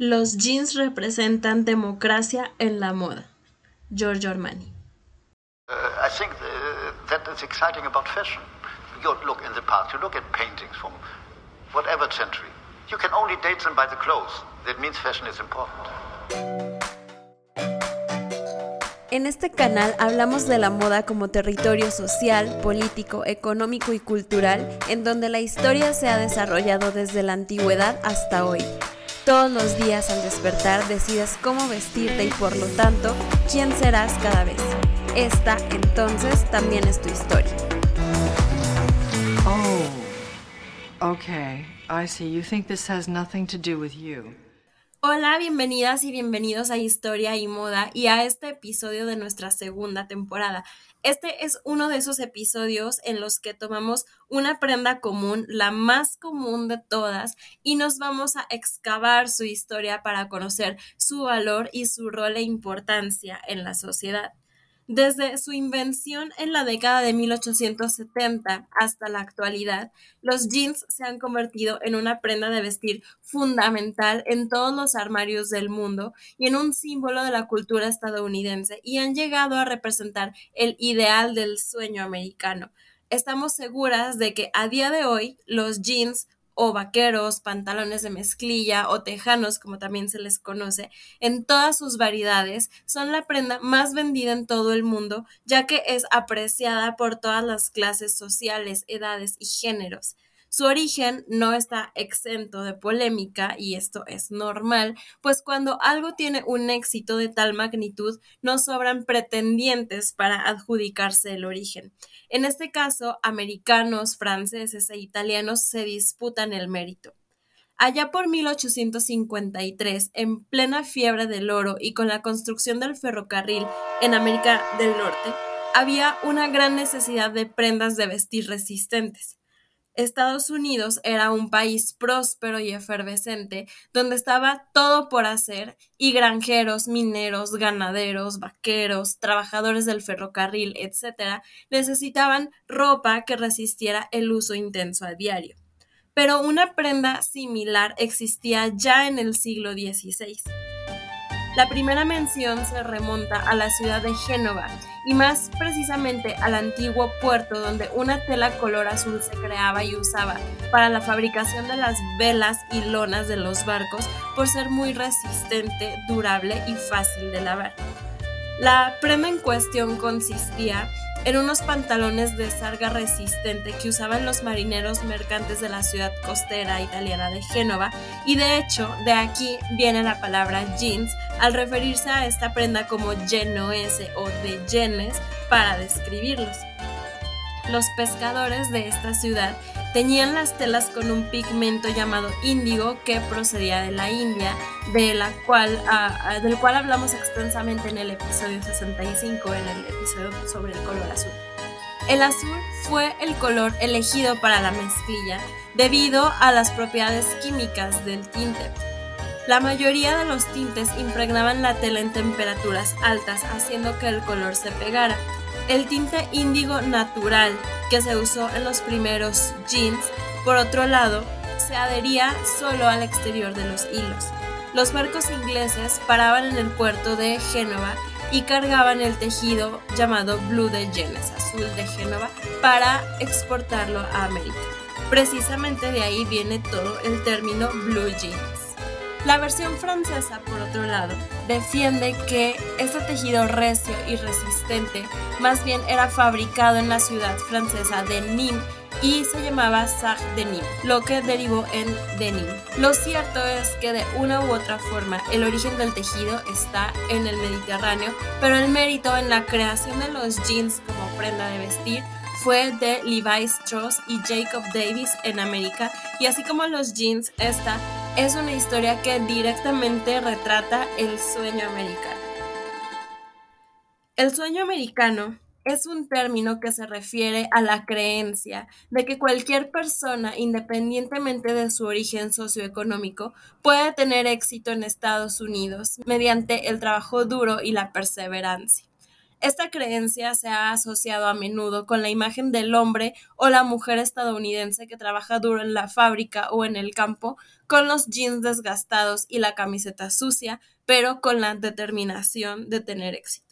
Los jeans representan democracia en la moda. Giorgio Armani. Uh, I think uh, that is exciting about fashion. You look in the past, you look at paintings from whatever century. You can only date them by the clothes. That means fashion is important. En este canal hablamos de la moda como territorio social, político, económico y cultural en donde la historia se ha desarrollado desde la antigüedad hasta hoy. Todos los días al despertar decides cómo vestirte y por lo tanto quién serás cada vez. Esta entonces también es tu historia. Oh, okay. I see. You think this has nothing to do with you. Hola, bienvenidas y bienvenidos a Historia y Moda y a este episodio de nuestra segunda temporada. Este es uno de esos episodios en los que tomamos una prenda común, la más común de todas, y nos vamos a excavar su historia para conocer su valor y su rol e importancia en la sociedad. Desde su invención en la década de 1870 hasta la actualidad, los jeans se han convertido en una prenda de vestir fundamental en todos los armarios del mundo y en un símbolo de la cultura estadounidense y han llegado a representar el ideal del sueño americano. Estamos seguras de que a día de hoy los jeans o vaqueros, pantalones de mezclilla o tejanos, como también se les conoce, en todas sus variedades, son la prenda más vendida en todo el mundo, ya que es apreciada por todas las clases sociales, edades y géneros. Su origen no está exento de polémica y esto es normal, pues cuando algo tiene un éxito de tal magnitud no sobran pretendientes para adjudicarse el origen. En este caso, americanos, franceses e italianos se disputan el mérito. Allá por 1853, en plena fiebre del oro y con la construcción del ferrocarril en América del Norte, había una gran necesidad de prendas de vestir resistentes. Estados Unidos era un país próspero y efervescente, donde estaba todo por hacer, y granjeros, mineros, ganaderos, vaqueros, trabajadores del ferrocarril, etc., necesitaban ropa que resistiera el uso intenso a diario. Pero una prenda similar existía ya en el siglo XVI. La primera mención se remonta a la ciudad de Génova y más precisamente al antiguo puerto donde una tela color azul se creaba y usaba para la fabricación de las velas y lonas de los barcos por ser muy resistente, durable y fácil de lavar. La prenda en cuestión consistía en unos pantalones de sarga resistente que usaban los marineros mercantes de la ciudad costera italiana de Génova y de hecho de aquí viene la palabra jeans al referirse a esta prenda como genoese o de genes para describirlos. Los pescadores de esta ciudad teñían las telas con un pigmento llamado índigo que procedía de la India, de la cual, ah, ah, del cual hablamos extensamente en el episodio 65, en el episodio sobre el color azul. El azul fue el color elegido para la mezclilla debido a las propiedades químicas del tinte. La mayoría de los tintes impregnaban la tela en temperaturas altas, haciendo que el color se pegara. El tinte índigo natural que se usó en los primeros jeans, por otro lado, se adhería solo al exterior de los hilos. Los barcos ingleses paraban en el puerto de Génova y cargaban el tejido llamado Blue de Genes, azul de Génova, para exportarlo a América. Precisamente de ahí viene todo el término Blue Jeans. La versión francesa, por otro lado, defiende que este tejido recio y resistente más bien era fabricado en la ciudad francesa de Nîmes y se llamaba Sag de Nîmes, lo que derivó en denim. Lo cierto es que de una u otra forma el origen del tejido está en el Mediterráneo, pero el mérito en la creación de los jeans como prenda de vestir fue de Levi Strauss y Jacob Davis en América, y así como los jeans, esta es una historia que directamente retrata el sueño americano. El sueño americano es un término que se refiere a la creencia de que cualquier persona, independientemente de su origen socioeconómico, puede tener éxito en Estados Unidos mediante el trabajo duro y la perseverancia. Esta creencia se ha asociado a menudo con la imagen del hombre o la mujer estadounidense que trabaja duro en la fábrica o en el campo, con los jeans desgastados y la camiseta sucia, pero con la determinación de tener éxito.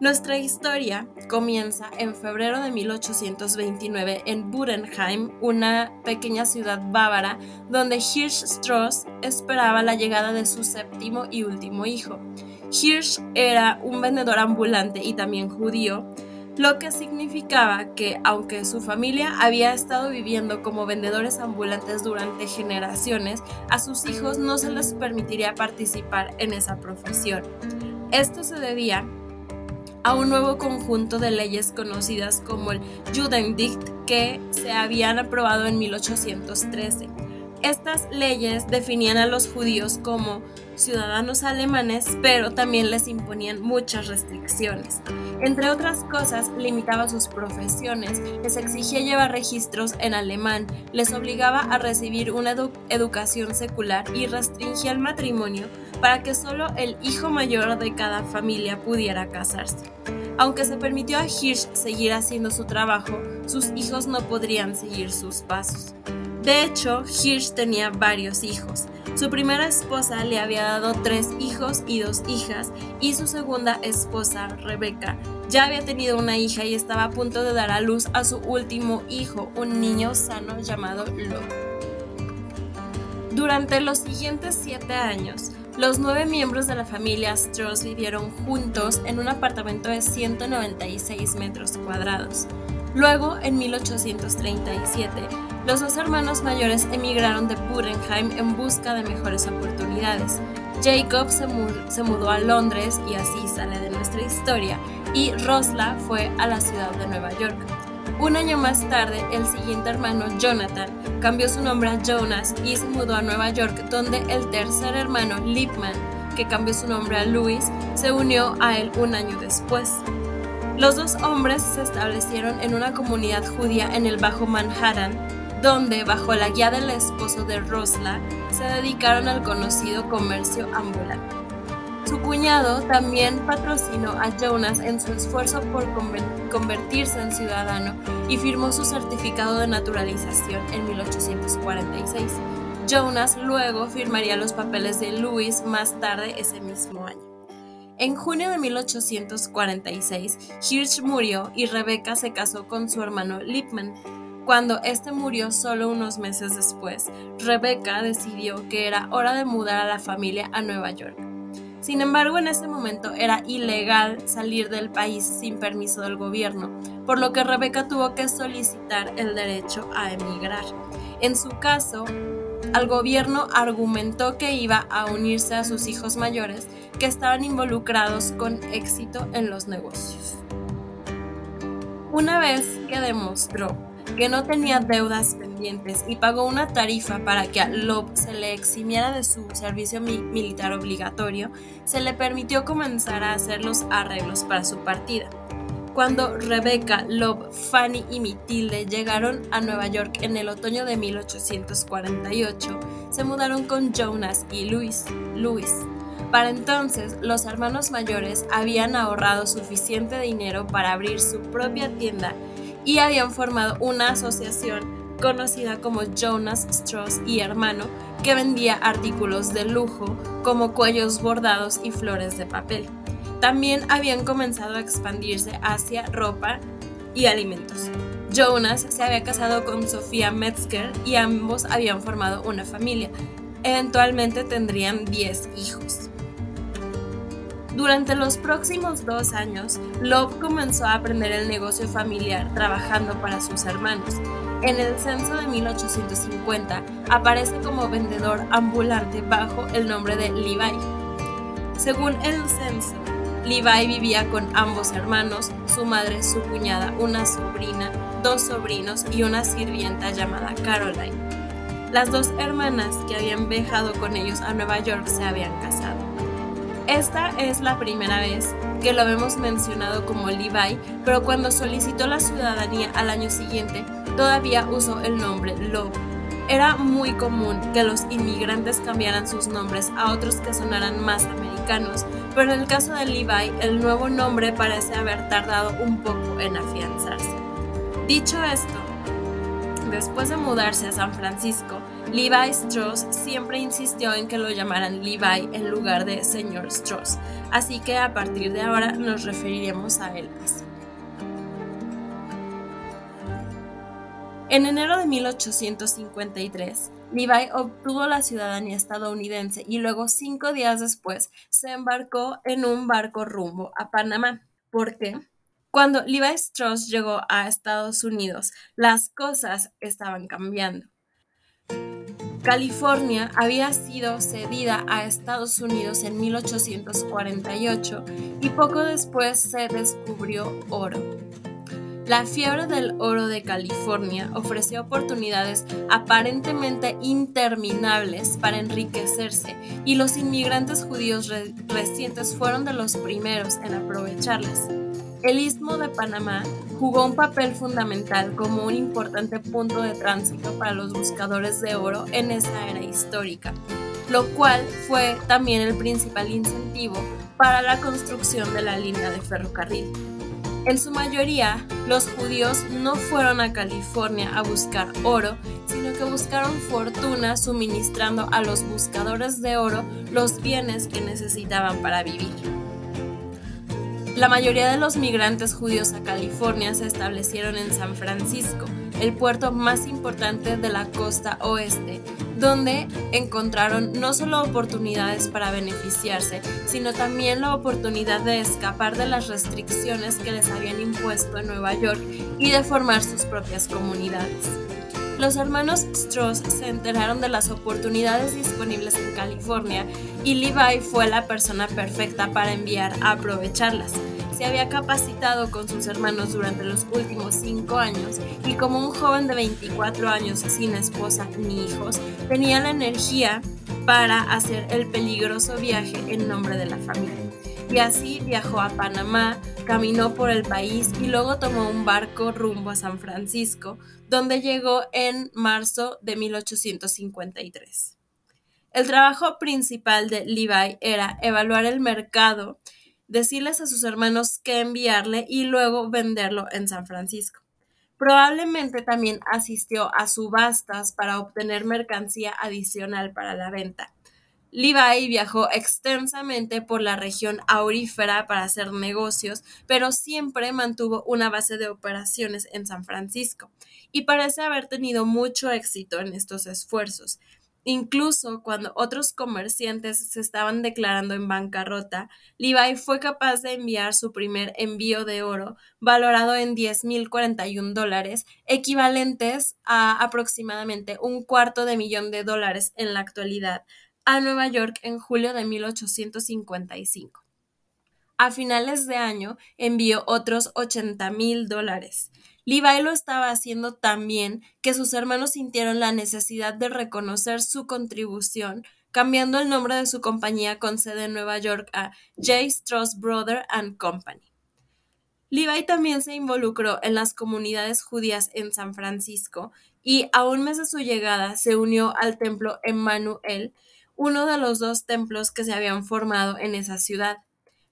Nuestra historia comienza en febrero de 1829 en Budenheim, una pequeña ciudad bávara, donde Hirsch Strauss esperaba la llegada de su séptimo y último hijo. Hirsch era un vendedor ambulante y también judío, lo que significaba que aunque su familia había estado viviendo como vendedores ambulantes durante generaciones, a sus hijos no se les permitiría participar en esa profesión. Esto se debía a un nuevo conjunto de leyes conocidas como el Judendicht que se habían aprobado en 1813. Estas leyes definían a los judíos como ciudadanos alemanes, pero también les imponían muchas restricciones. Entre otras cosas, limitaba sus profesiones, les exigía llevar registros en alemán, les obligaba a recibir una educación secular y restringía el matrimonio para que solo el hijo mayor de cada familia pudiera casarse. Aunque se permitió a Hirsch seguir haciendo su trabajo, sus hijos no podrían seguir sus pasos. De hecho, Hirsch tenía varios hijos. Su primera esposa le había dado tres hijos y dos hijas, y su segunda esposa, Rebecca, ya había tenido una hija y estaba a punto de dar a luz a su último hijo, un niño sano llamado Lo. Durante los siguientes siete años, los nueve miembros de la familia Strauss vivieron juntos en un apartamento de 196 metros cuadrados. Luego, en 1837, los dos hermanos mayores emigraron de Budenheim en busca de mejores oportunidades. Jacob se, mudó a Londres y así sale de nuestra historia, y Rosla fue a la ciudad de Nueva York. Un año más tarde, el siguiente hermano, Jonathan, cambió su nombre a Jonas y se mudó a Nueva York, donde el tercer hermano, Lipman, que cambió su nombre a Louis, se unió a él un año después. Los dos hombres se establecieron en una comunidad judía en el Bajo Manhattan, donde, bajo la guía del esposo de Rosla, se dedicaron al conocido comercio ambulante. Su cuñado también patrocinó a Jonas en su esfuerzo por convertirse en ciudadano y firmó su certificado de naturalización en 1846. Jonas luego firmaría los papeles de Louis más tarde ese mismo año. En junio de 1846, Hirsch murió y Rebecca se casó con su hermano Lipman. Cuando este murió solo unos meses después, Rebecca decidió que era hora de mudar a la familia a Nueva York. Sin embargo, en ese momento era ilegal salir del país sin permiso del gobierno, por lo que Rebeca tuvo que solicitar el derecho a emigrar. En su caso, al gobierno argumentó que iba a unirse a sus hijos mayores que estaban involucrados con éxito en los negocios. Una vez que demostró que no tenía deudas pendientes y pagó una tarifa para que a Loeb se le eximiera de su servicio militar obligatorio, se le permitió comenzar a hacer los arreglos para su partida. Cuando Rebecca, Loeb, Fanny y Matilde llegaron a Nueva York en el otoño de 1848, se mudaron con Jonas y Louis. Louis. Para entonces, los hermanos mayores habían ahorrado suficiente dinero para abrir su propia tienda y habían formado una asociación conocida como Jonas Strauss y Hermano, que vendía artículos de lujo como cuellos bordados y flores de papel. También habían comenzado a expandirse hacia ropa y alimentos. Jonas se había casado con Sofía Metzger y ambos habían formado una familia. Eventualmente tendrían 10 hijos. Durante los próximos dos años, Love comenzó a aprender el negocio familiar trabajando para sus hermanos. En el censo de 1850 aparece como vendedor ambulante bajo el nombre de Levi. Según el censo, Levi vivía con ambos hermanos, su madre, su cuñada, una sobrina, dos sobrinos y una sirvienta llamada Caroline. Las dos hermanas que habían viajado con ellos a Nueva York se habían casado. Esta es la primera vez que lo hemos mencionado como Levi, pero cuando solicitó la ciudadanía al año siguiente, todavía usó el nombre Loeb. Era muy común que los inmigrantes cambiaran sus nombres a otros que sonaran más americanos, pero en el caso de Levi, el nuevo nombre parece haber tardado un poco en afianzarse. Dicho esto, después de mudarse a San Francisco, Levi Strauss siempre insistió en que lo llamaran Levi en lugar de señor Strauss, así que a partir de ahora nos referiremos a él así. En enero de 1853, Levi obtuvo la ciudadanía estadounidense y luego cinco días después se embarcó en un barco rumbo a Panamá. ¿Por qué? Cuando Levi Strauss llegó a Estados Unidos, las cosas estaban cambiando. California había sido cedida a Estados Unidos en 1848 y poco después se descubrió oro. La fiebre del oro de California ofreció oportunidades aparentemente interminables para enriquecerse y los inmigrantes judíos recientes fueron de los primeros en aprovecharlas. El istmo de Panamá jugó un papel fundamental como un importante punto de tránsito para los buscadores de oro en esa era histórica, lo cual fue también el principal incentivo para la construcción de la línea de ferrocarril. En su mayoría, los judíos no fueron a California a buscar oro, sino que buscaron fortuna suministrando a los buscadores de oro los bienes que necesitaban para vivir. La mayoría de los migrantes judíos a California se establecieron en San Francisco, el puerto más importante de la costa oeste, donde encontraron no solo oportunidades para beneficiarse, sino también la oportunidad de escapar de las restricciones que les habían impuesto en Nueva York y de formar sus propias comunidades. Los hermanos Strauss se enteraron de las oportunidades disponibles en California y Levi fue la persona perfecta para enviar a aprovecharlas se había capacitado con sus hermanos durante los últimos cinco años y como un joven de 24 años sin esposa ni hijos, tenía la energía para hacer el peligroso viaje en nombre de la familia. Y así viajó a Panamá, caminó por el país y luego tomó un barco rumbo a San Francisco, donde llegó en marzo de 1853. El trabajo principal de Levi era evaluar el mercado decirles a sus hermanos qué enviarle y luego venderlo en San Francisco. Probablemente también asistió a subastas para obtener mercancía adicional para la venta. Levi viajó extensamente por la región aurífera para hacer negocios, pero siempre mantuvo una base de operaciones en San Francisco y parece haber tenido mucho éxito en estos esfuerzos. Incluso cuando otros comerciantes se estaban declarando en bancarrota, Levi fue capaz de enviar su primer envío de oro, valorado en 10.041 dólares, equivalentes a aproximadamente un cuarto de millón de dólares en la actualidad, a Nueva York en julio de 1855. A finales de año envió otros 80 mil dólares. Levi lo estaba haciendo tan bien que sus hermanos sintieron la necesidad de reconocer su contribución, cambiando el nombre de su compañía con sede en Nueva York a J. Strauss Brother and Company. Levi también se involucró en las comunidades judías en San Francisco y a un mes de su llegada se unió al templo Emmanuel, uno de los dos templos que se habían formado en esa ciudad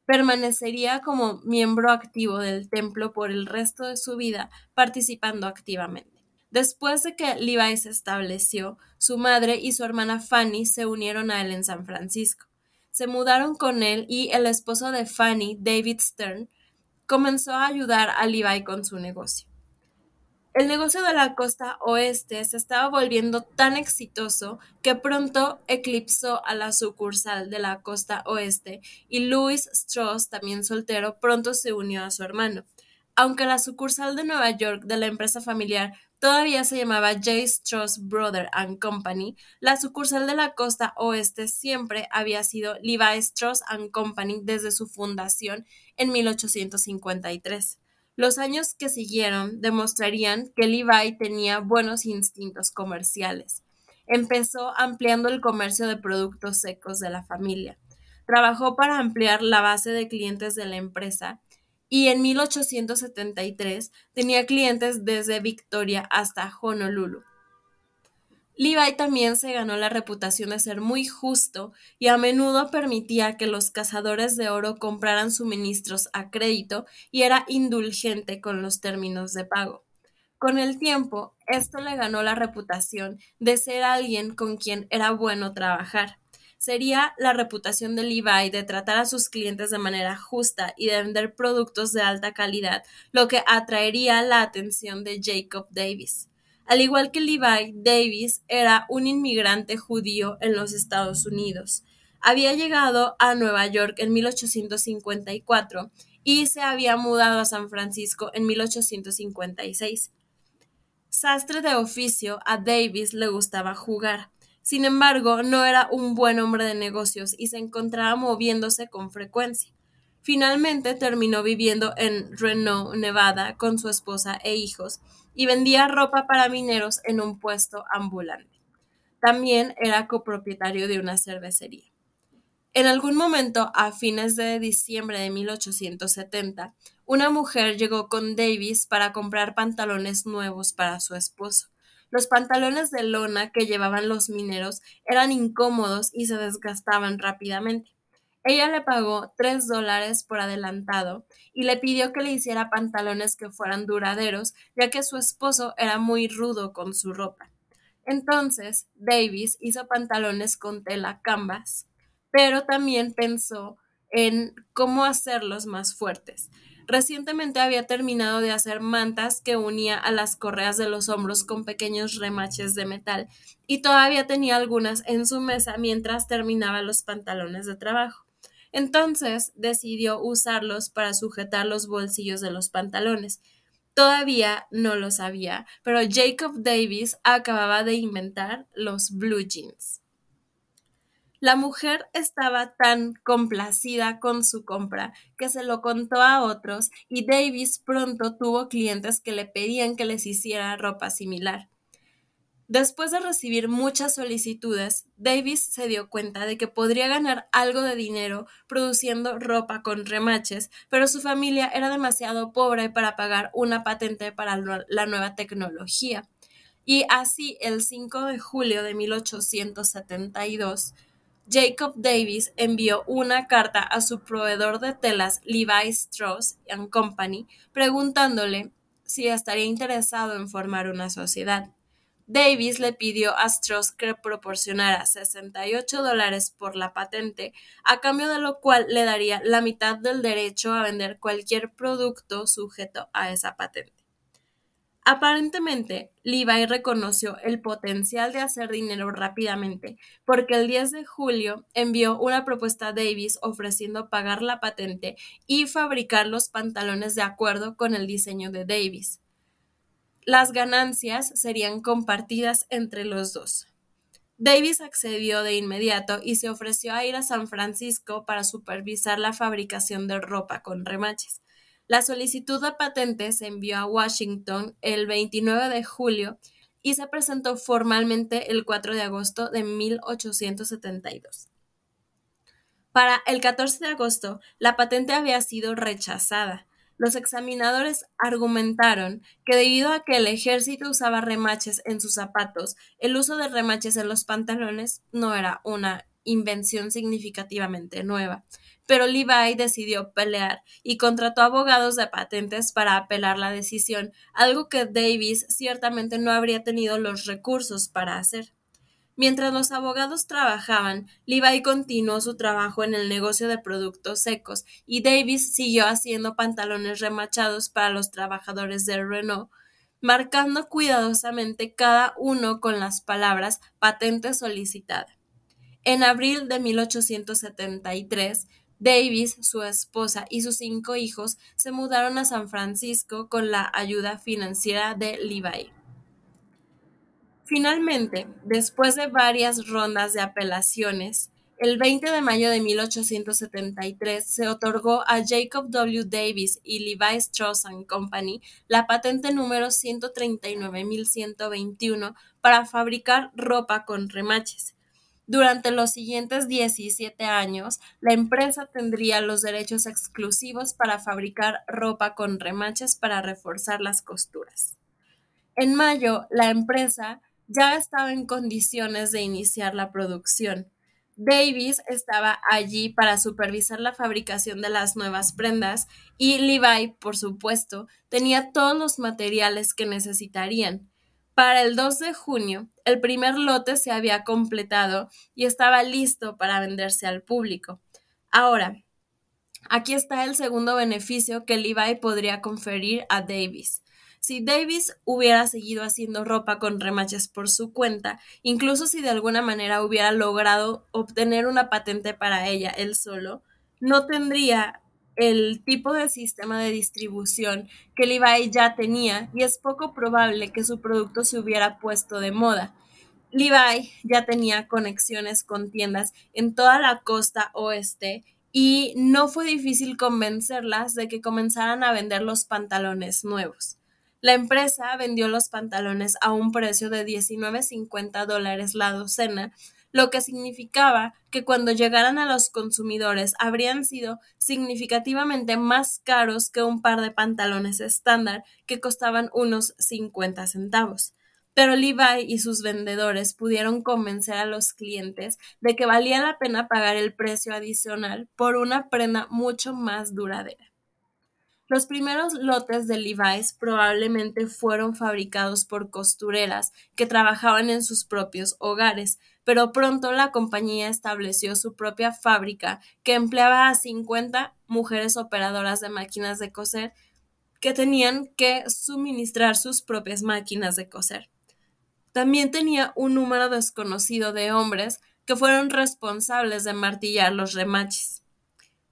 permanecería como miembro activo del templo por el resto de su vida, participando activamente. Después de que Levi se estableció, su madre y su hermana Fanny se unieron a él en San Francisco. Se mudaron con él y el esposo de Fanny, David Stern, comenzó a ayudar a Levi con su negocio. El negocio de la costa oeste se estaba volviendo tan exitoso que pronto eclipsó a la sucursal de la costa oeste y Louis Strauss, también soltero, pronto se unió a su hermano. Aunque la sucursal de Nueva York de la empresa familiar todavía se llamaba J. Strauss Brother and Company, la sucursal de la costa oeste siempre había sido Levi Strauss and Company desde su fundación en 1853. Los años que siguieron demostrarían que Levi tenía buenos instintos comerciales. Empezó ampliando el comercio de productos secos de la familia. Trabajó para ampliar la base de clientes de la empresa y en 1873 tenía clientes desde Victoria hasta Honolulu. Levi también se ganó la reputación de ser muy justo y a menudo permitía que los cazadores de oro compraran suministros a crédito y era indulgente con los términos de pago. Con el tiempo, esto le ganó la reputación de ser alguien con quien era bueno trabajar. Sería la reputación de Levi de tratar a sus clientes de manera justa y de vender productos de alta calidad lo que atraería la atención de Jacob Davis. Al igual que Levi, Davis era un inmigrante judío en los Estados Unidos. Había llegado a Nueva York en 1854 y se había mudado a San Francisco en 1856. Sastre de oficio, a Davis le gustaba jugar. Sin embargo, no era un buen hombre de negocios y se encontraba moviéndose con frecuencia. Finalmente terminó viviendo en Reno, Nevada, con su esposa e hijos, y vendía ropa para mineros en un puesto ambulante. También era copropietario de una cervecería. En algún momento, a fines de diciembre de 1870, una mujer llegó con Davis para comprar pantalones nuevos para su esposo. Los pantalones de lona que llevaban los mineros eran incómodos y se desgastaban rápidamente. Ella le pagó tres dólares por adelantado y le pidió que le hiciera pantalones que fueran duraderos, ya que su esposo era muy rudo con su ropa. Entonces, Davis hizo pantalones con tela canvas, pero también pensó en cómo hacerlos más fuertes. Recientemente había terminado de hacer mantas que unía a las correas de los hombros con pequeños remaches de metal y todavía tenía algunas en su mesa mientras terminaba los pantalones de trabajo. Entonces decidió usarlos para sujetar los bolsillos de los pantalones. Todavía no lo sabía, pero Jacob Davis acababa de inventar los blue jeans. La mujer estaba tan complacida con su compra que se lo contó a otros y Davis pronto tuvo clientes que le pedían que les hiciera ropa similar. Después de recibir muchas solicitudes, Davis se dio cuenta de que podría ganar algo de dinero produciendo ropa con remaches, pero su familia era demasiado pobre para pagar una patente para la nueva tecnología. Y así, el 5 de julio de 1872, Jacob Davis envió una carta a su proveedor de telas Levi Strauss Company preguntándole si estaría interesado en formar una sociedad. Davis le pidió a Strauss que proporcionara 68 dólares por la patente, a cambio de lo cual le daría la mitad del derecho a vender cualquier producto sujeto a esa patente. Aparentemente, Levi reconoció el potencial de hacer dinero rápidamente, porque el 10 de julio envió una propuesta a Davis ofreciendo pagar la patente y fabricar los pantalones de acuerdo con el diseño de Davis. Las ganancias serían compartidas entre los dos. Davis accedió de inmediato y se ofreció a ir a San Francisco para supervisar la fabricación de ropa con remaches. La solicitud de patente se envió a Washington el 29 de julio y se presentó formalmente el 4 de agosto de 1872. Para el 14 de agosto, la patente había sido rechazada. Los examinadores argumentaron que debido a que el ejército usaba remaches en sus zapatos, el uso de remaches en los pantalones no era una invención significativamente nueva. Pero Levi decidió pelear y contrató abogados de patentes para apelar la decisión, algo que Davis ciertamente no habría tenido los recursos para hacer. Mientras los abogados trabajaban, Levi continuó su trabajo en el negocio de productos secos y Davis siguió haciendo pantalones remachados para los trabajadores de Renault, marcando cuidadosamente cada uno con las palabras patente solicitada. En abril de 1873, Davis, su esposa y sus cinco hijos se mudaron a San Francisco con la ayuda financiera de Levi. Finalmente, después de varias rondas de apelaciones, el 20 de mayo de 1873 se otorgó a Jacob W. Davis y Levi Strauss Company la patente número 139.121 para fabricar ropa con remaches. Durante los siguientes 17 años, la empresa tendría los derechos exclusivos para fabricar ropa con remaches para reforzar las costuras. En mayo, la empresa ya estaba en condiciones de iniciar la producción. Davis estaba allí para supervisar la fabricación de las nuevas prendas y Levi, por supuesto, tenía todos los materiales que necesitarían. Para el 2 de junio, el primer lote se había completado y estaba listo para venderse al público. Ahora, aquí está el segundo beneficio que Levi podría conferir a Davis. Si Davis hubiera seguido haciendo ropa con remaches por su cuenta, incluso si de alguna manera hubiera logrado obtener una patente para ella él solo, no tendría el tipo de sistema de distribución que Levi ya tenía y es poco probable que su producto se hubiera puesto de moda. Levi ya tenía conexiones con tiendas en toda la costa oeste y no fue difícil convencerlas de que comenzaran a vender los pantalones nuevos. La empresa vendió los pantalones a un precio de 19.50 dólares la docena, lo que significaba que cuando llegaran a los consumidores habrían sido significativamente más caros que un par de pantalones estándar que costaban unos 50 centavos. Pero Levi y sus vendedores pudieron convencer a los clientes de que valía la pena pagar el precio adicional por una prenda mucho más duradera. Los primeros lotes de Levi's probablemente fueron fabricados por costureras que trabajaban en sus propios hogares, pero pronto la compañía estableció su propia fábrica que empleaba a 50 mujeres operadoras de máquinas de coser que tenían que suministrar sus propias máquinas de coser. También tenía un número desconocido de hombres que fueron responsables de martillar los remaches.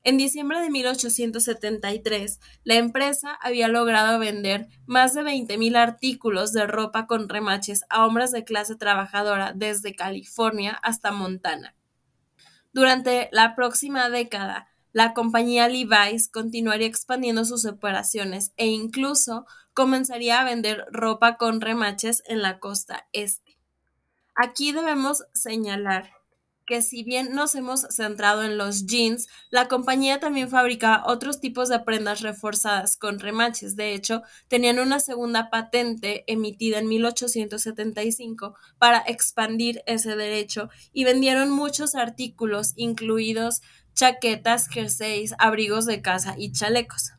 En diciembre de 1873, la empresa había logrado vender más de 20.000 artículos de ropa con remaches a hombres de clase trabajadora desde California hasta Montana. Durante la próxima década, la compañía Levi's continuaría expandiendo sus operaciones e incluso comenzaría a vender ropa con remaches en la costa este. Aquí debemos señalar que si bien nos hemos centrado en los jeans, la compañía también fabricaba otros tipos de prendas reforzadas con remaches. De hecho, tenían una segunda patente emitida en 1875 para expandir ese derecho y vendieron muchos artículos, incluidos chaquetas, jerseys, abrigos de casa y chalecos.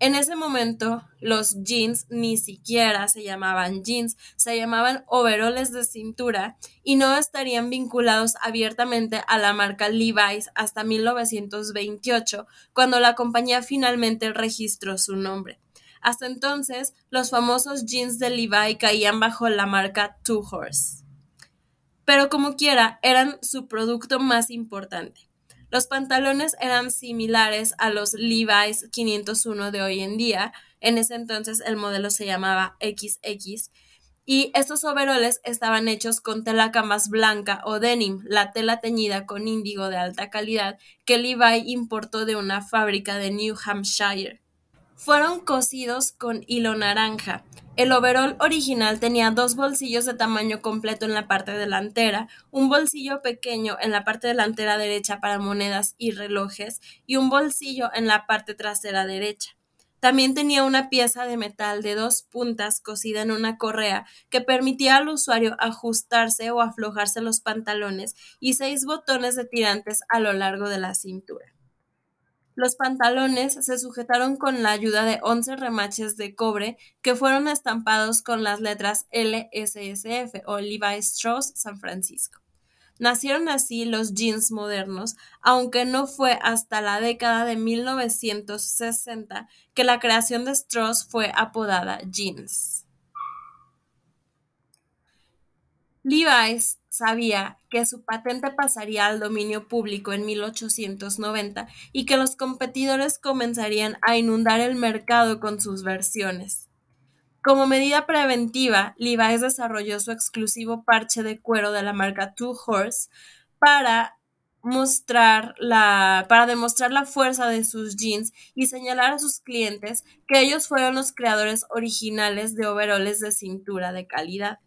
En ese momento, los jeans ni siquiera se llamaban jeans, se llamaban overoles de cintura y no estarían vinculados abiertamente a la marca Levi's hasta 1928, cuando la compañía finalmente registró su nombre. Hasta entonces, los famosos jeans de Levi caían bajo la marca Two Horse. Pero como quiera, eran su producto más importante. Los pantalones eran similares a los Levi's 501 de hoy en día. En ese entonces el modelo se llamaba XX. Y estos overoles estaban hechos con tela camas blanca o denim, la tela teñida con índigo de alta calidad que Levi importó de una fábrica de New Hampshire. Fueron cosidos con hilo naranja, el overol original tenía dos bolsillos de tamaño completo en la parte delantera, un bolsillo pequeño en la parte delantera derecha para monedas y relojes y un bolsillo en la parte trasera derecha. También tenía una pieza de metal de dos puntas cosida en una correa que permitía al usuario ajustarse o aflojarse los pantalones y seis botones de tirantes a lo largo de la cintura. Los pantalones se sujetaron con la ayuda de 11 remaches de cobre que fueron estampados con las letras LSSF o Levi Strauss San Francisco. Nacieron así los jeans modernos, aunque no fue hasta la década de 1960 que la creación de Strauss fue apodada jeans. Levi's sabía que su patente pasaría al dominio público en 1890 y que los competidores comenzarían a inundar el mercado con sus versiones. Como medida preventiva, Levi's desarrolló su exclusivo parche de cuero de la marca Two Horse para mostrar la, para demostrar la fuerza de sus jeans y señalar a sus clientes que ellos fueron los creadores originales de overoles de cintura de calidad.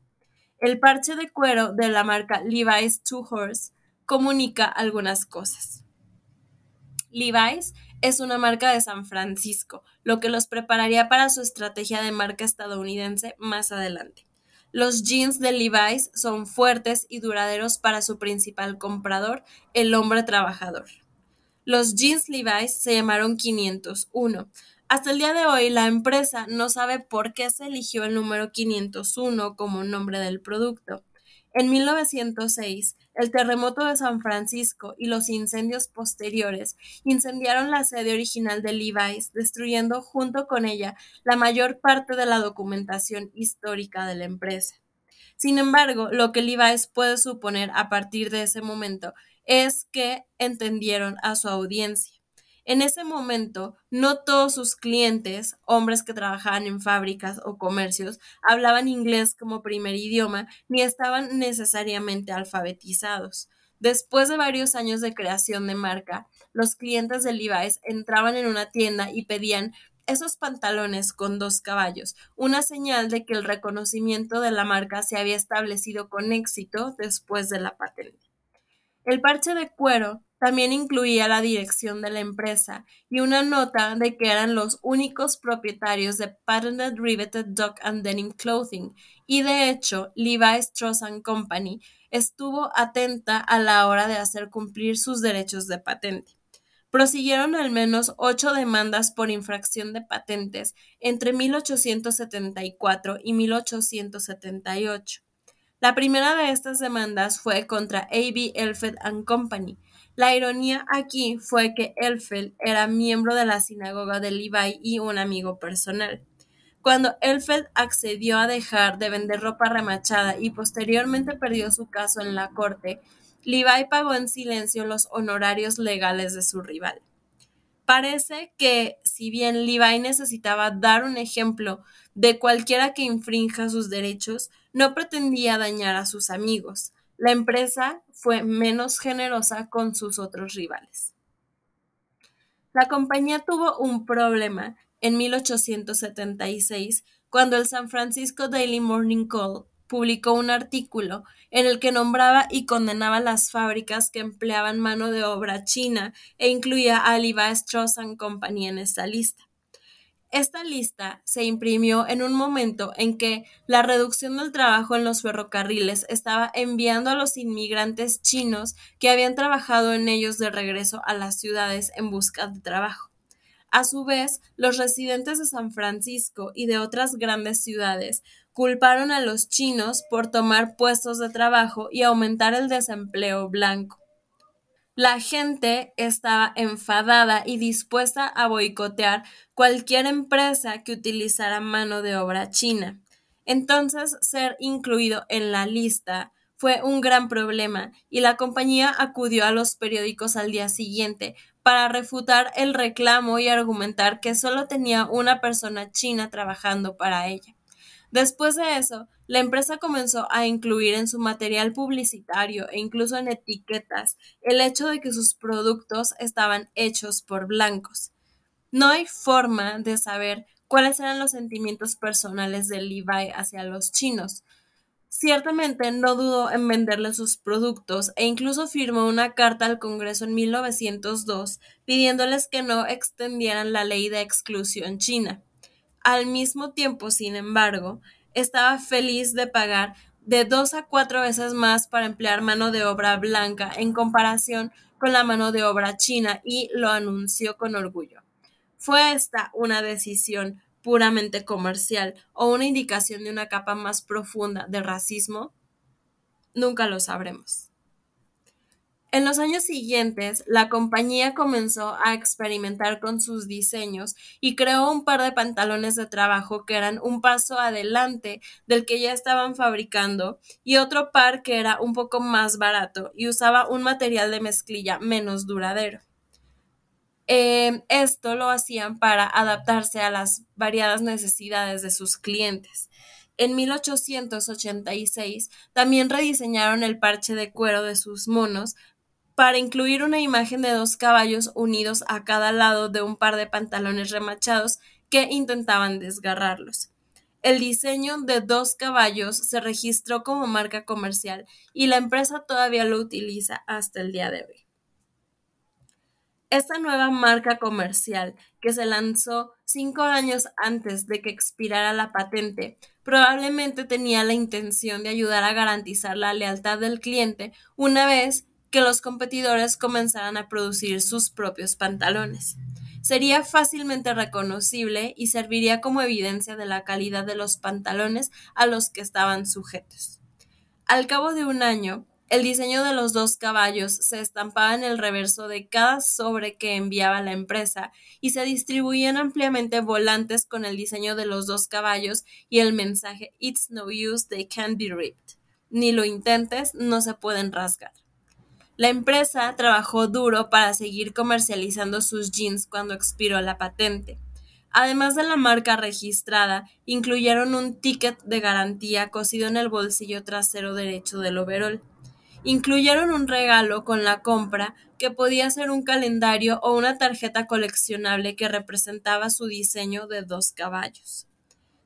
El parche de cuero de la marca Levi's Two Horse comunica algunas cosas. Levi's es una marca de San Francisco, lo que los prepararía para su estrategia de marca estadounidense más adelante. Los jeans de Levi's son fuertes y duraderos para su principal comprador, el hombre trabajador. Los jeans Levi's se llamaron 501. Hasta el día de hoy, la empresa no sabe por qué se eligió el número 501 como nombre del producto. En 1906, el terremoto de San Francisco y los incendios posteriores incendiaron la sede original de Levi's, destruyendo junto con ella la mayor parte de la documentación histórica de la empresa. Sin embargo, lo que Levi's puede suponer a partir de ese momento es que entendieron a su audiencia. En ese momento, no todos sus clientes, hombres que trabajaban en fábricas o comercios, hablaban inglés como primer idioma ni estaban necesariamente alfabetizados. Después de varios años de creación de marca, los clientes de Levi's entraban en una tienda y pedían esos pantalones con dos caballos, una señal de que el reconocimiento de la marca se había establecido con éxito después de la patente. El parche de cuero también incluía la dirección de la empresa y una nota de que eran los únicos propietarios de Patented Riveted Duck and Denim Clothing y de hecho Levi Strauss Company estuvo atenta a la hora de hacer cumplir sus derechos de patente. Prosiguieron al menos ocho demandas por infracción de patentes entre 1874 y 1878. La primera de estas demandas fue contra A.B. Elfeld Company, la ironía aquí fue que Elfeld era miembro de la sinagoga de Levi y un amigo personal. Cuando Elfeld accedió a dejar de vender ropa remachada y posteriormente perdió su caso en la corte, Levi pagó en silencio los honorarios legales de su rival. Parece que, si bien Levi necesitaba dar un ejemplo de cualquiera que infrinja sus derechos, no pretendía dañar a sus amigos. La empresa fue menos generosa con sus otros rivales. La compañía tuvo un problema en 1876 cuando el San Francisco Daily Morning Call publicó un artículo en el que nombraba y condenaba las fábricas que empleaban mano de obra china e incluía a Levi Strauss Company en esta lista. Esta lista se imprimió en un momento en que la reducción del trabajo en los ferrocarriles estaba enviando a los inmigrantes chinos que habían trabajado en ellos de regreso a las ciudades en busca de trabajo. A su vez, los residentes de San Francisco y de otras grandes ciudades culparon a los chinos por tomar puestos de trabajo y aumentar el desempleo blanco. La gente estaba enfadada y dispuesta a boicotear cualquier empresa que utilizara mano de obra china. Entonces, ser incluido en la lista fue un gran problema y la compañía acudió a los periódicos al día siguiente para refutar el reclamo y argumentar que solo tenía una persona china trabajando para ella. Después de eso, la empresa comenzó a incluir en su material publicitario e incluso en etiquetas el hecho de que sus productos estaban hechos por blancos. No hay forma de saber cuáles eran los sentimientos personales de Levi hacia los chinos. Ciertamente no dudó en venderle sus productos e incluso firmó una carta al Congreso en 1902 pidiéndoles que no extendieran la ley de exclusión china. Al mismo tiempo, sin embargo, estaba feliz de pagar de dos a cuatro veces más para emplear mano de obra blanca en comparación con la mano de obra china y lo anunció con orgullo. ¿Fue esta una decisión puramente comercial o una indicación de una capa más profunda de racismo? Nunca lo sabremos. En los años siguientes, la compañía comenzó a experimentar con sus diseños y creó un par de pantalones de trabajo que eran un paso adelante del que ya estaban fabricando y otro par que era un poco más barato y usaba un material de mezclilla menos duradero. Em, esto lo hacían para adaptarse a las variadas necesidades de sus clientes. En 1886 también rediseñaron el parche de cuero de sus monos para incluir una imagen de dos caballos unidos a cada lado de un par de pantalones remachados que intentaban desgarrarlos. El diseño de dos caballos se registró como marca comercial y la empresa todavía lo utiliza hasta el día de hoy. Esta nueva marca comercial, que se lanzó cinco años antes de que expirara la patente, probablemente tenía la intención de ayudar a garantizar la lealtad del cliente una vez que los competidores comenzaran a producir sus propios pantalones. Sería fácilmente reconocible y serviría como evidencia de la calidad de los pantalones a los que estaban sujetos. Al cabo de un año, el diseño de los dos caballos se estampaba en el reverso de cada sobre que enviaba la empresa y se distribuían ampliamente volantes con el diseño de los dos caballos y el mensaje It's no use, they can't be ripped. Ni lo intentes, no se pueden rasgar. La empresa trabajó duro para seguir comercializando sus jeans cuando expiró la patente. Además de la marca registrada, incluyeron un ticket de garantía cosido en el bolsillo trasero derecho del overol. Incluyeron un regalo con la compra que podía ser un calendario o una tarjeta coleccionable que representaba su diseño de dos caballos.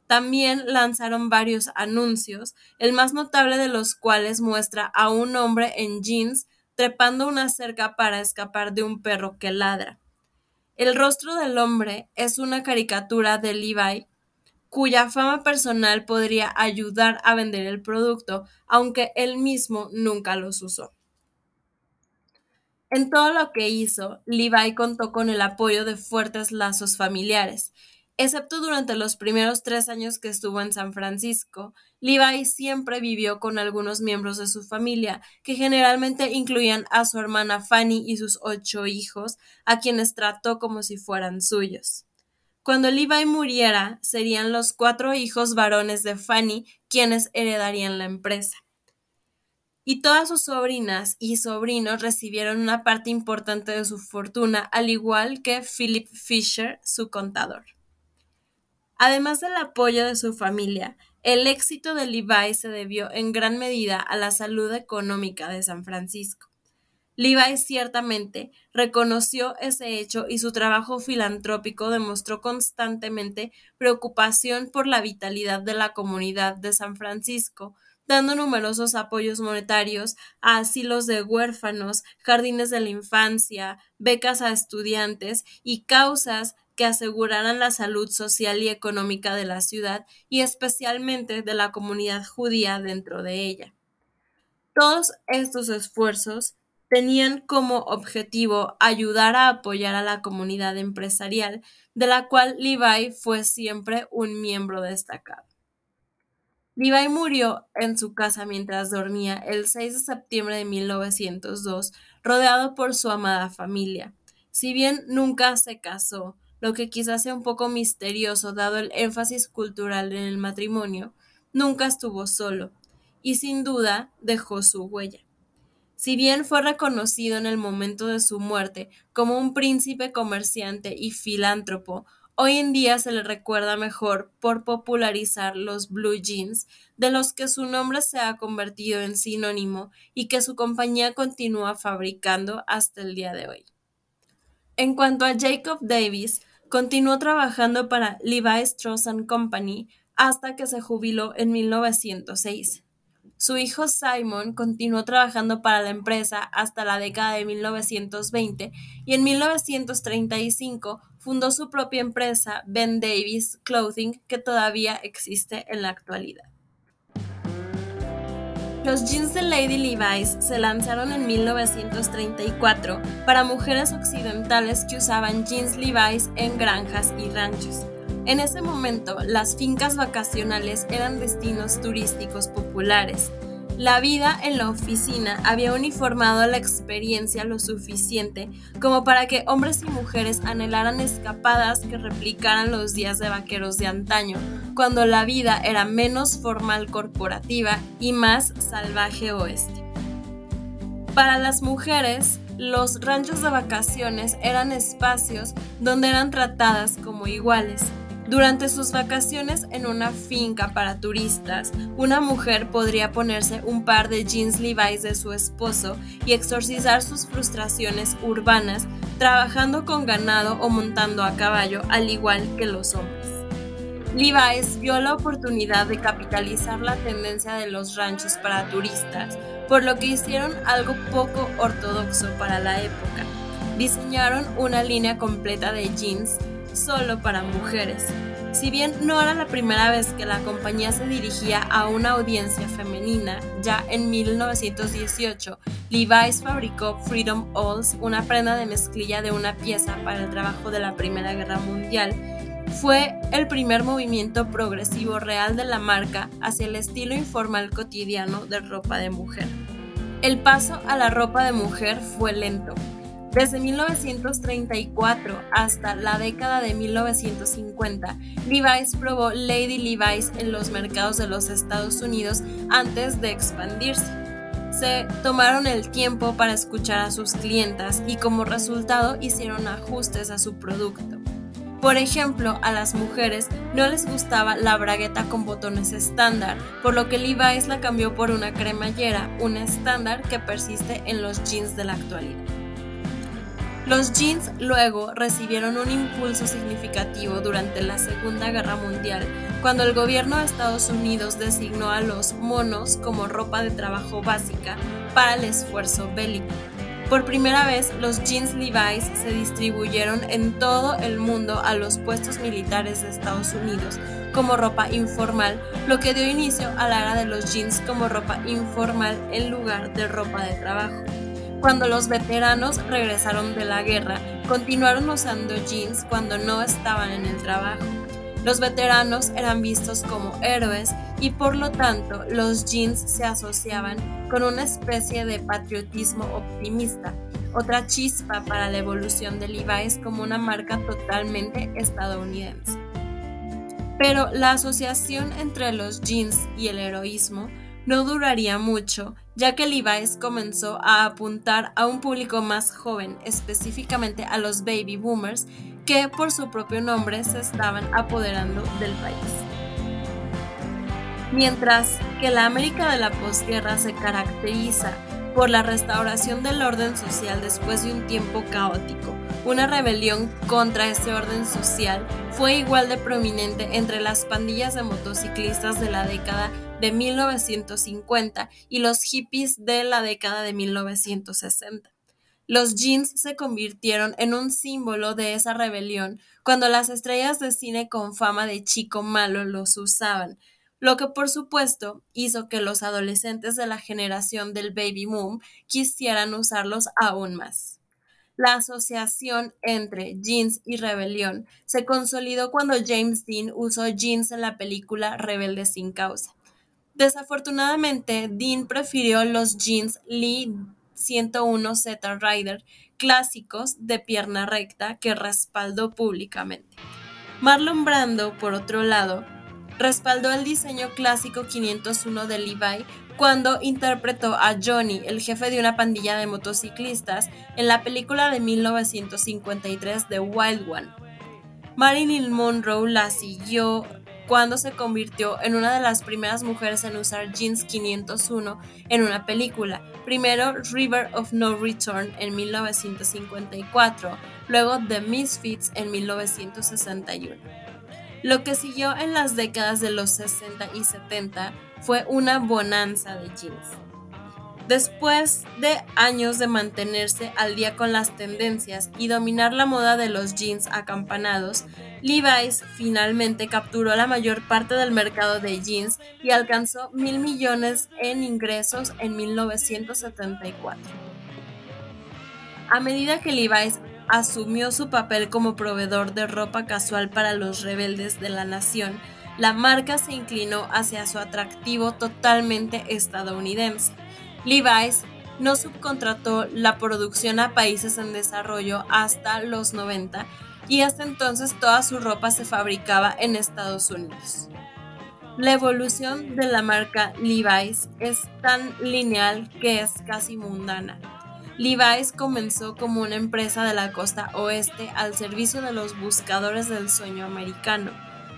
También lanzaron varios anuncios, el más notable de los cuales muestra a un hombre en jeans trepando una cerca para escapar de un perro que ladra. El rostro del hombre es una caricatura de Levi cuya fama personal podría ayudar a vender el producto, aunque él mismo nunca los usó. En todo lo que hizo, Levi contó con el apoyo de fuertes lazos familiares. Excepto durante los primeros tres años que estuvo en San Francisco, Levi siempre vivió con algunos miembros de su familia, que generalmente incluían a su hermana Fanny y sus ocho hijos, a quienes trató como si fueran suyos. Cuando Levi muriera, serían los cuatro hijos varones de Fanny quienes heredarían la empresa. Y todas sus sobrinas y sobrinos recibieron una parte importante de su fortuna, al igual que Philip Fisher, su contador. Además del apoyo de su familia, el éxito de Levi se debió en gran medida a la salud económica de San Francisco. Levi ciertamente reconoció ese hecho y su trabajo filantrópico demostró constantemente preocupación por la vitalidad de la comunidad de San Francisco, dando numerosos apoyos monetarios a asilos de huérfanos, jardines de la infancia, becas a estudiantes y causas que aseguraran la salud social y económica de la ciudad y especialmente de la comunidad judía dentro de ella. Todos estos esfuerzos tenían como objetivo ayudar a apoyar a la comunidad empresarial, de la cual Levi fue siempre un miembro destacado. Levi murió en su casa mientras dormía el 6 de septiembre de 1902, rodeado por su amada familia. Si bien nunca se casó, lo que quizás sea un poco misterioso dado el énfasis cultural en el matrimonio, nunca estuvo solo, y sin duda dejó su huella. Si bien fue reconocido en el momento de su muerte como un príncipe comerciante y filántropo, hoy en día se le recuerda mejor por popularizar los blue jeans, de los que su nombre se ha convertido en sinónimo y que su compañía continúa fabricando hasta el día de hoy. En cuanto a Jacob Davis, continuó trabajando para Levi Strauss Company hasta que se jubiló en 1906. Su hijo Simon continuó trabajando para la empresa hasta la década de 1920 y en 1935 fundó su propia empresa, Ben Davis Clothing, que todavía existe en la actualidad. Los jeans de Lady Levi's se lanzaron en 1934 para mujeres occidentales que usaban jeans Levi's en granjas y ranchos. En ese momento, las fincas vacacionales eran destinos turísticos populares. La vida en la oficina había uniformado la experiencia lo suficiente como para que hombres y mujeres anhelaran escapadas que replicaran los días de vaqueros de antaño, cuando la vida era menos formal corporativa y más salvaje oeste. Para las mujeres, los ranchos de vacaciones eran espacios donde eran tratadas como iguales, durante sus vacaciones en una finca para turistas, una mujer podría ponerse un par de jeans Levi's de su esposo y exorcizar sus frustraciones urbanas trabajando con ganado o montando a caballo, al igual que los hombres. Levi's vio la oportunidad de capitalizar la tendencia de los ranchos para turistas, por lo que hicieron algo poco ortodoxo para la época. Diseñaron una línea completa de jeans solo para mujeres. Si bien no era la primera vez que la compañía se dirigía a una audiencia femenina, ya en 1918 Levi's fabricó Freedom Alls, una prenda de mezclilla de una pieza para el trabajo de la Primera Guerra Mundial. Fue el primer movimiento progresivo real de la marca hacia el estilo informal cotidiano de ropa de mujer. El paso a la ropa de mujer fue lento, desde 1934 hasta la década de 1950, Levi's probó Lady Levi's en los mercados de los Estados Unidos antes de expandirse. Se tomaron el tiempo para escuchar a sus clientas y como resultado hicieron ajustes a su producto. Por ejemplo, a las mujeres no les gustaba la bragueta con botones estándar, por lo que Levi's la cambió por una cremallera, un estándar que persiste en los jeans de la actualidad. Los jeans luego recibieron un impulso significativo durante la Segunda Guerra Mundial, cuando el gobierno de Estados Unidos designó a los monos como ropa de trabajo básica para el esfuerzo bélico. Por primera vez, los jeans Levi's se distribuyeron en todo el mundo a los puestos militares de Estados Unidos como ropa informal, lo que dio inicio a la era de los jeans como ropa informal en lugar de ropa de trabajo. Cuando los veteranos regresaron de la guerra, continuaron usando jeans cuando no estaban en el trabajo. Los veteranos eran vistos como héroes y por lo tanto los jeans se asociaban con una especie de patriotismo optimista, otra chispa para la evolución de Levi's como una marca totalmente estadounidense. Pero la asociación entre los jeans y el heroísmo no duraría mucho, ya que Levi's comenzó a apuntar a un público más joven, específicamente a los baby boomers, que por su propio nombre se estaban apoderando del país. Mientras que la América de la posguerra se caracteriza por la restauración del orden social después de un tiempo caótico, una rebelión contra ese orden social fue igual de prominente entre las pandillas de motociclistas de la década de 1950 y los hippies de la década de 1960. Los jeans se convirtieron en un símbolo de esa rebelión cuando las estrellas de cine con fama de chico malo los usaban, lo que por supuesto hizo que los adolescentes de la generación del baby boom quisieran usarlos aún más. La asociación entre jeans y rebelión se consolidó cuando James Dean usó jeans en la película Rebelde sin causa. Desafortunadamente, Dean prefirió los jeans Lee 101 Z Rider clásicos de pierna recta que respaldó públicamente. Marlon Brando, por otro lado, respaldó el diseño clásico 501 de Levi cuando interpretó a Johnny, el jefe de una pandilla de motociclistas, en la película de 1953 The Wild One. Marilyn Monroe la siguió cuando se convirtió en una de las primeras mujeres en usar jeans 501 en una película. Primero River of No Return en 1954, luego The Misfits en 1961. Lo que siguió en las décadas de los 60 y 70 fue una bonanza de jeans. Después de años de mantenerse al día con las tendencias y dominar la moda de los jeans acampanados, Levi's finalmente capturó la mayor parte del mercado de jeans y alcanzó mil millones en ingresos en 1974. A medida que Levi's asumió su papel como proveedor de ropa casual para los rebeldes de la nación, la marca se inclinó hacia su atractivo totalmente estadounidense Levi's no subcontrató la producción a países en desarrollo hasta los 90 y hasta entonces toda su ropa se fabricaba en Estados Unidos. La evolución de la marca Levi's es tan lineal que es casi mundana. Levi's comenzó como una empresa de la costa oeste al servicio de los buscadores del sueño americano.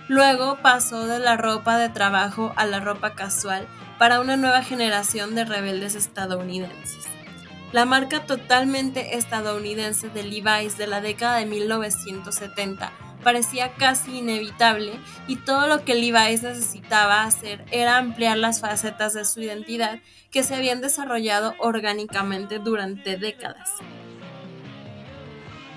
Luego pasó de la ropa de trabajo a la ropa casual para una nueva generación de rebeldes estadounidenses. La marca totalmente estadounidense de Levi's de la década de 1970 parecía casi inevitable y todo lo que Levi's necesitaba hacer era ampliar las facetas de su identidad que se habían desarrollado orgánicamente durante décadas.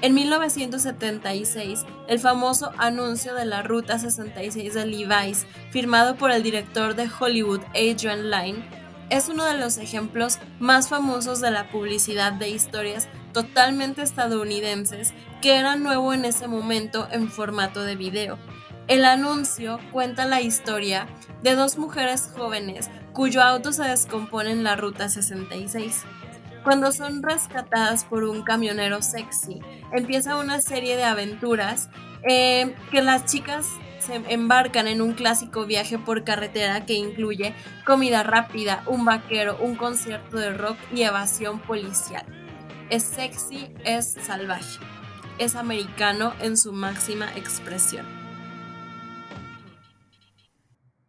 En 1976, el famoso anuncio de la Ruta 66 de Levi's, firmado por el director de Hollywood Adrian Lyne, es uno de los ejemplos más famosos de la publicidad de historias totalmente estadounidenses que era nuevo en ese momento en formato de video. El anuncio cuenta la historia de dos mujeres jóvenes cuyo auto se descompone en la Ruta 66. Cuando son rescatadas por un camionero sexy, empieza una serie de aventuras eh, que las chicas se embarcan en un clásico viaje por carretera que incluye comida rápida, un vaquero, un concierto de rock y evasión policial. Es sexy, es salvaje, es americano en su máxima expresión.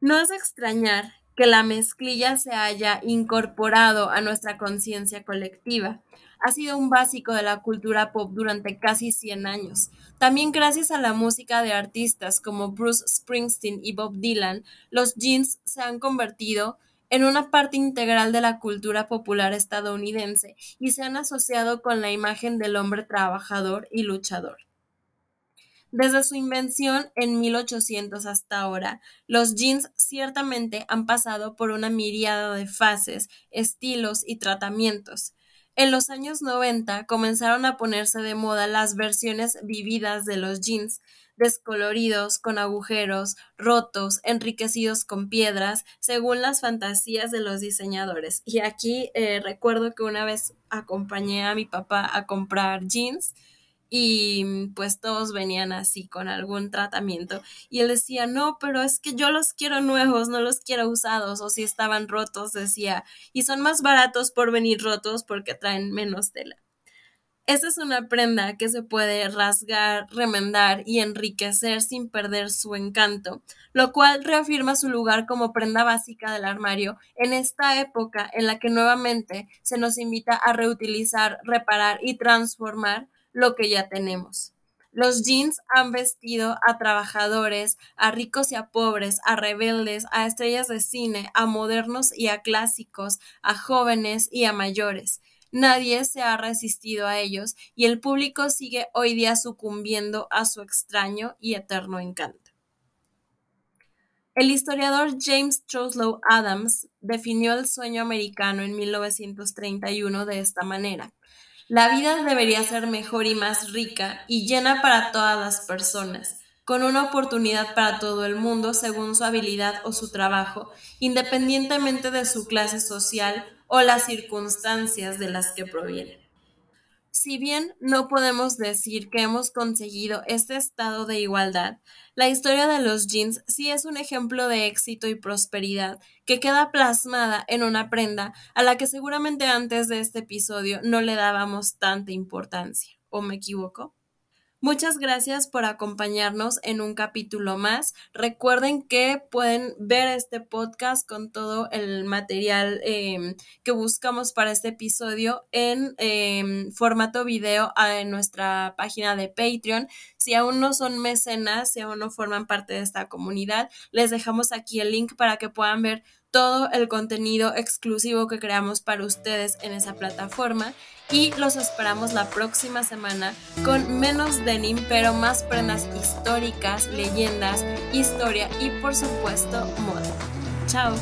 No es extrañar que la mezclilla se haya incorporado a nuestra conciencia colectiva. Ha sido un básico de la cultura pop durante casi 100 años. También gracias a la música de artistas como Bruce Springsteen y Bob Dylan, los jeans se han convertido en una parte integral de la cultura popular estadounidense y se han asociado con la imagen del hombre trabajador y luchador. Desde su invención en 1800 hasta ahora, los jeans ciertamente han pasado por una miriada de fases, estilos y tratamientos. En los años 90 comenzaron a ponerse de moda las versiones vividas de los jeans, descoloridos, con agujeros, rotos, enriquecidos con piedras, según las fantasías de los diseñadores. Y aquí eh, recuerdo que una vez acompañé a mi papá a comprar jeans y mm, pues todos venían así con algún tratamiento y él decía, no, pero es que yo los quiero nuevos, no los quiero usados o si estaban rotos, decía, y son más baratos por venir rotos porque traen menos tela. Esta es una prenda que se puede rasgar, remendar y enriquecer sin perder su encanto, lo cual reafirma su lugar como prenda básica del armario en esta época en la que nuevamente se nos invita a reutilizar, reparar y transformar lo que ya tenemos. Los jeans han vestido a trabajadores, a ricos y a pobres, a rebeldes, a estrellas de cine, a modernos y a clásicos, a jóvenes y a mayores. Nadie se ha resistido a ellos y el público sigue hoy día sucumbiendo a su extraño y eterno encanto. El historiador James Troslow Adams definió el sueño americano en 1931 de esta manera. La vida debería ser mejor y más rica y llena para todas las personas, con una oportunidad para todo el mundo según su habilidad o su trabajo, independientemente de su clase social o las circunstancias de las que proviene. Si bien no podemos decir que hemos conseguido este estado de igualdad, la historia de los jeans sí es un ejemplo de éxito y prosperidad que queda plasmada en una prenda a la que seguramente antes de este episodio no le dábamos tanta importancia. ¿O me equivoco? Muchas gracias por acompañarnos en un capítulo más. Recuerden que pueden ver este podcast con todo el material em, que buscamos para este episodio en em, formato video en nuestra página de Patreon. Si aún no son mecenas, si aún no forman parte de esta comunidad, les dejamos aquí el link para que puedan ver todo el contenido exclusivo que creamos para ustedes en esa plataforma y los esperamos la próxima semana con menos denim pero más prendas históricas, leyendas, historia y por supuesto moda. Chao.